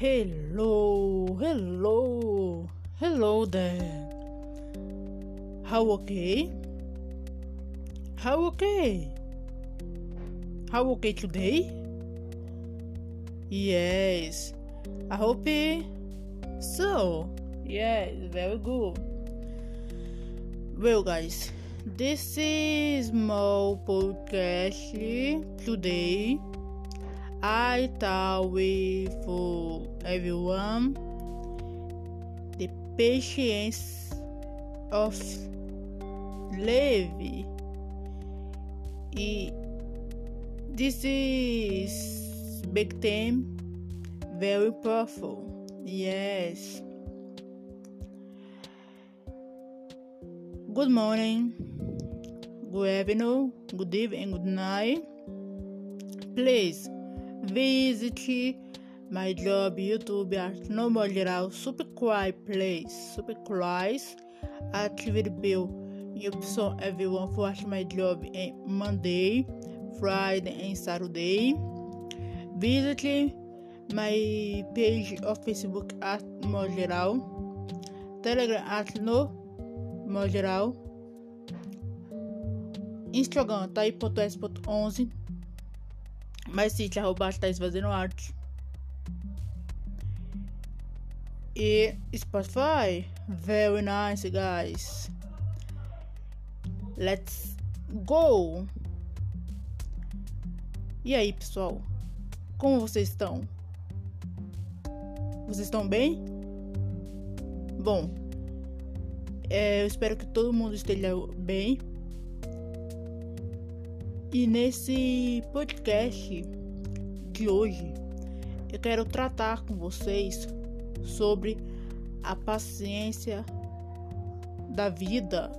Hello, hello, hello there. How okay? How okay? How okay today? Yes, I hope eh. so. Yes, very good. Well, guys, this is my podcast eh, today. I thought with for everyone the patience of Levi. This is big theme, very powerful. Yes. Good morning, good afternoon, good evening, good night. Please Visite my job YouTube at normal general subscribe please subscribe activate bell so everyone for my job on Monday, Friday and Saturday. Visit my page of Facebook at Mogeral, Telegram at No geral. Instagram tai.s.11 mas sim, arroba está fazendo arte. E Spotify, very nice, guys. Let's go! E aí, pessoal? Como vocês estão? Vocês estão bem? Bom, é, eu espero que todo mundo esteja bem. E nesse podcast de hoje eu quero tratar com vocês sobre a paciência da vida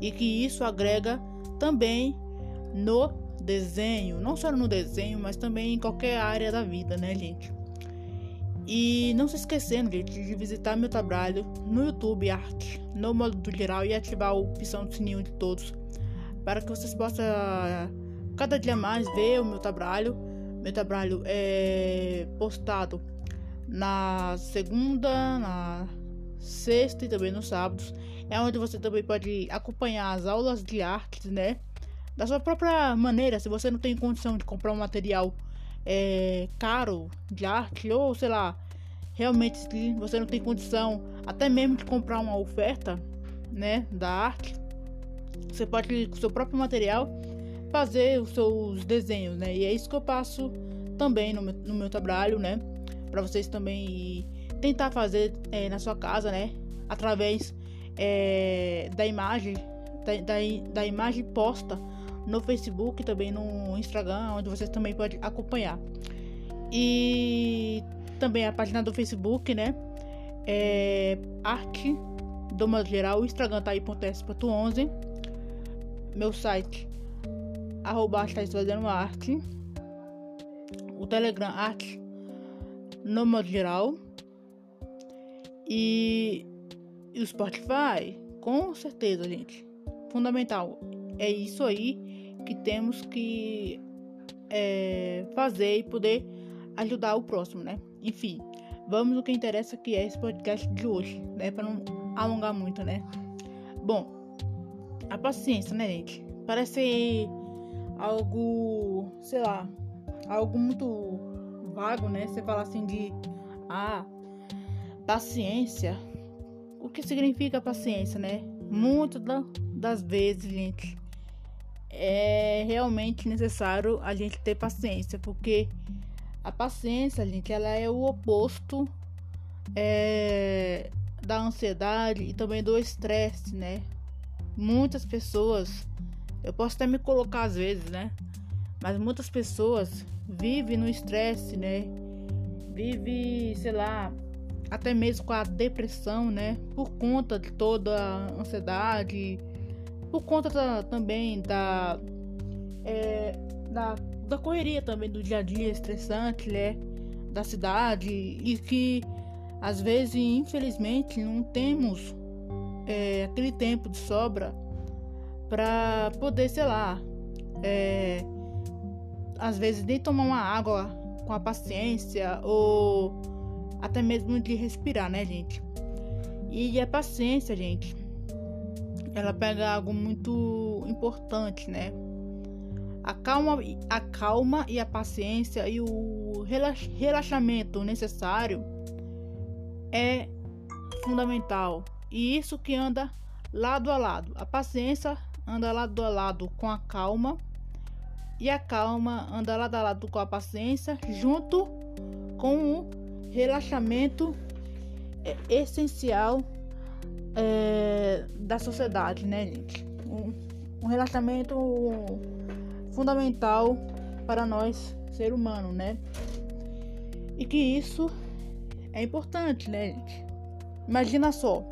e que isso agrega também no desenho, não só no desenho, mas também em qualquer área da vida, né, gente? E não se esquecendo, gente, de visitar meu trabalho no YouTube Arte, no modo geral e ativar a opção do sininho de todos, para que vocês possam cada dia mais ver o meu trabalho. Meu trabalho é postado na segunda, na sexta e também nos sábados. É onde você também pode acompanhar as aulas de arte, né? Da sua própria maneira, se você não tem condição de comprar um material é, caro de arte, ou sei lá, realmente se você não tem condição até mesmo de comprar uma oferta, né, da arte, você pode com seu próprio material fazer os seus desenhos, né? E é isso que eu passo também no meu, no meu trabalho, né? Para vocês também tentar fazer é, na sua casa, né? Através é, da imagem, da, da, da, imagem posta no Facebook, também no Instagram, onde vocês também podem acompanhar. E também a página do Facebook, né? É arte do modo geral, o Instagram tá aí .s.11 meu site arroba está fazendo arte, o Telegram arte no modo geral e, e o Spotify, com certeza, gente, fundamental. É isso aí que temos que é, fazer e poder ajudar o próximo, né? Enfim, vamos no que interessa que é esse podcast de hoje, né? Para não alongar muito, né? Bom, a paciência, né, gente? Parece algo, sei lá, algo muito vago, né? Você fala assim de ah, paciência. O que significa paciência, né? Muitas das vezes, gente, é realmente necessário a gente ter paciência, porque a paciência, gente, ela é o oposto é, da ansiedade e também do estresse, né? Muitas pessoas eu posso até me colocar às vezes, né? Mas muitas pessoas vivem no estresse, né? Vive, sei lá, até mesmo com a depressão, né? Por conta de toda a ansiedade, por conta da, também da, é, da, da correria também do dia a dia estressante, né? Da cidade e que às vezes, infelizmente, não temos é, aquele tempo de sobra para poder, sei lá, é, às vezes nem tomar uma água com a paciência ou até mesmo de respirar, né, gente? E a paciência, gente, ela pega algo muito importante, né? A calma, a calma e a paciência e o relaxamento necessário é fundamental. E isso que anda lado a lado. A paciência anda lado a lado com a calma e a calma anda lado a lado com a paciência, junto com o relaxamento essencial é, da sociedade, né, gente? Um, um relaxamento fundamental para nós, ser humano, né? E que isso é importante, né, gente? Imagina só,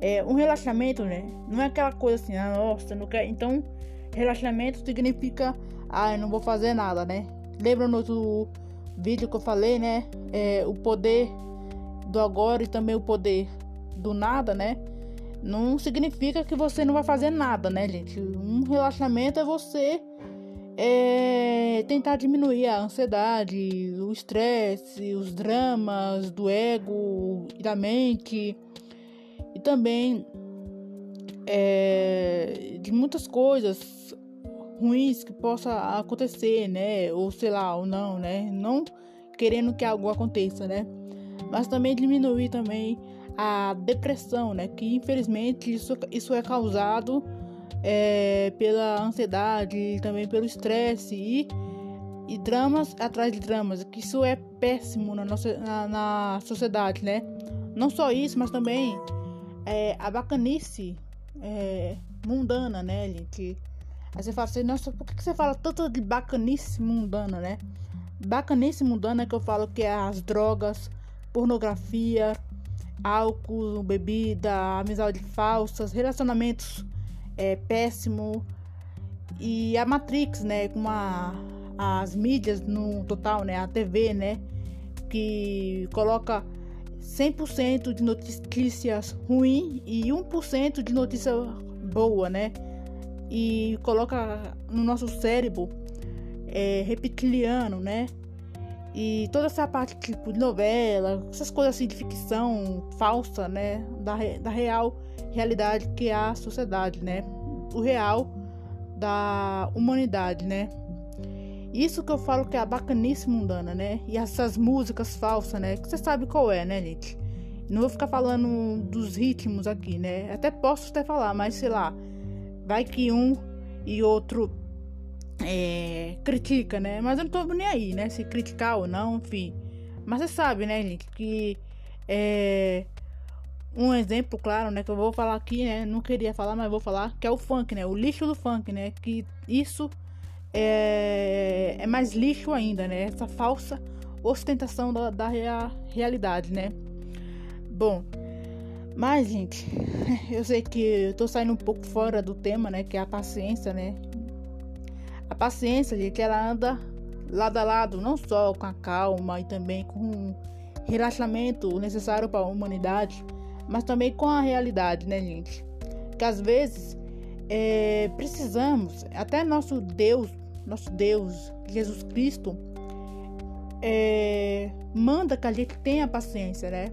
é, um relaxamento, né? Não é aquela coisa assim, ah, nossa, não quer. Então, relaxamento significa, ah, eu não vou fazer nada, né? Lembra no outro vídeo que eu falei, né? É, o poder do agora e também o poder do nada, né? Não significa que você não vai fazer nada, né, gente? Um relaxamento é você é, tentar diminuir a ansiedade, o estresse, os dramas do ego e da mente e também é, de muitas coisas ruins que possa acontecer, né? Ou sei lá, ou não, né? Não querendo que algo aconteça, né? Mas também diminuir também a depressão, né? Que infelizmente isso, isso é causado é, pela ansiedade também pelo estresse e, e dramas atrás de dramas, que isso é péssimo na, nossa, na, na sociedade, né? Não só isso, mas também é, a bacanice é, mundana, né, gente? Aí você fala assim, nossa, por que você fala tanto de bacanice mundana, né? Bacanice mundana é que eu falo que é as drogas, pornografia, álcool, bebida, amizade falsas, relacionamentos é, péssimo e a Matrix, né, com a, as mídias no total, né, a TV, né, que coloca 100% de notícias ruins e 1% de notícia boa, né? E coloca no nosso cérebro é, reptiliano, né? E toda essa parte tipo de novela, essas coisas assim de ficção falsa, né? Da, da real realidade que é a sociedade, né? O real da humanidade, né? Isso que eu falo que é a bacanice mundana, né? E essas músicas falsas, né? Que você sabe qual é, né, gente? Não vou ficar falando dos ritmos aqui, né? Até posso até falar, mas sei lá. Vai que um e outro é, critica, né? Mas eu não tô nem aí, né? Se criticar ou não, enfim. Mas você sabe, né, gente? Que é, um exemplo, claro, né? Que eu vou falar aqui, né? Não queria falar, mas vou falar. Que é o funk, né? O lixo do funk, né? Que isso é, é mais lixo ainda, né? Essa falsa ostentação da, da rea, realidade, né? Bom, mas, gente, eu sei que eu tô saindo um pouco fora do tema, né? Que é a paciência, né? A paciência, gente, ela anda lado a lado, não só com a calma e também com o relaxamento necessário para a humanidade, mas também com a realidade, né, gente? Que às vezes é, precisamos, até nosso Deus nosso Deus, Jesus Cristo, é, manda que a gente tenha paciência, né?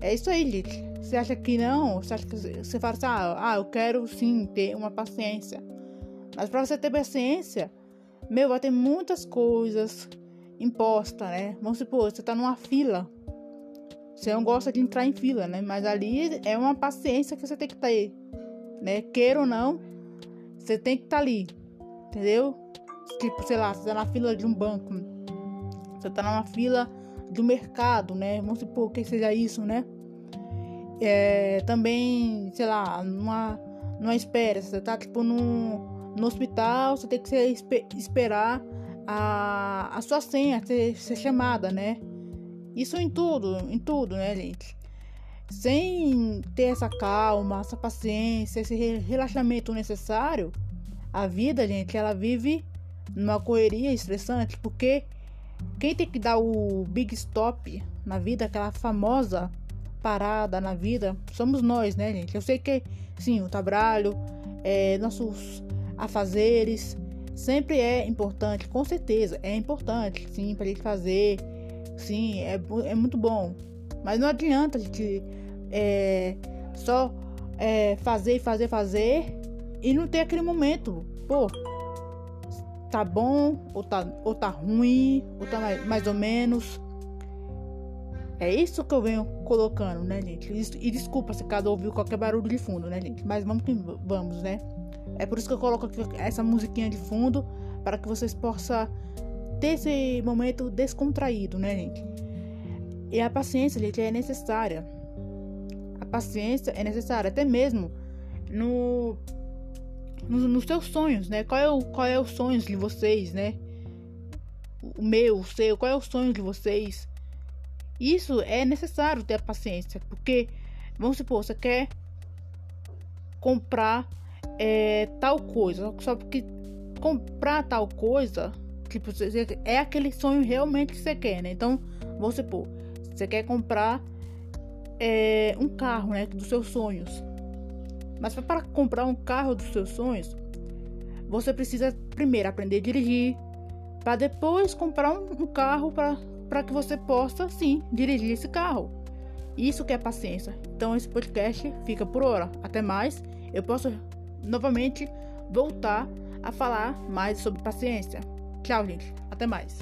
É isso aí, gente. Você acha que não? Você acha que você fala assim, ah, ah eu quero sim ter uma paciência. Mas para você ter paciência, meu, vai ter muitas coisas impostas, né? Vamos supor, você tá numa fila. Você não gosta de entrar em fila, né? Mas ali é uma paciência que você tem que ter, né? Queira ou não, você tem que estar tá ali, entendeu? Tipo, sei lá, você tá na fila de um banco. Você tá numa fila do mercado, né? Vamos supor que seja isso, né? É, também, sei lá, numa, numa espera. Você tá, tipo, no, no hospital, você tem que ser, esperar a, a sua senha ser, ser chamada, né? Isso em tudo, em tudo, né, gente? Sem ter essa calma, essa paciência, esse relaxamento necessário, a vida, gente, ela vive numa correria estressante, porque quem tem que dar o big stop na vida, aquela famosa parada na vida, somos nós, né, gente? Eu sei que, sim, o trabalho, é, nossos afazeres, sempre é importante, com certeza, é importante, sim, pra gente fazer, sim, é, é muito bom. Mas não adianta a gente é, só é, fazer, fazer, fazer e não ter aquele momento. Pô, tá bom, ou tá, ou tá ruim, ou tá mais, mais ou menos. É isso que eu venho colocando, né, gente? E desculpa se cada ouviu qualquer barulho de fundo, né, gente? Mas vamos que vamos, né? É por isso que eu coloco aqui essa musiquinha de fundo para que vocês possam ter esse momento descontraído, né, gente? E a paciência, gente, é necessária. Paciência é necessária, até mesmo no, no nos seus sonhos, né? Qual é o qual é os sonhos de vocês, né? O meu, o seu, qual é o sonho de vocês? Isso é necessário ter paciência, porque vamos supor, você quer comprar é, tal coisa, só porque comprar tal coisa, tipo, é aquele sonho realmente que você quer, né? Então, vamos supor, você quer comprar é, um carro, né, dos seus sonhos. Mas para comprar um carro dos seus sonhos, você precisa primeiro aprender a dirigir, para depois comprar um, um carro para que você possa sim dirigir esse carro. Isso que é paciência. Então esse podcast fica por hora. Até mais. Eu posso novamente voltar a falar mais sobre paciência. Tchau, gente. Até mais.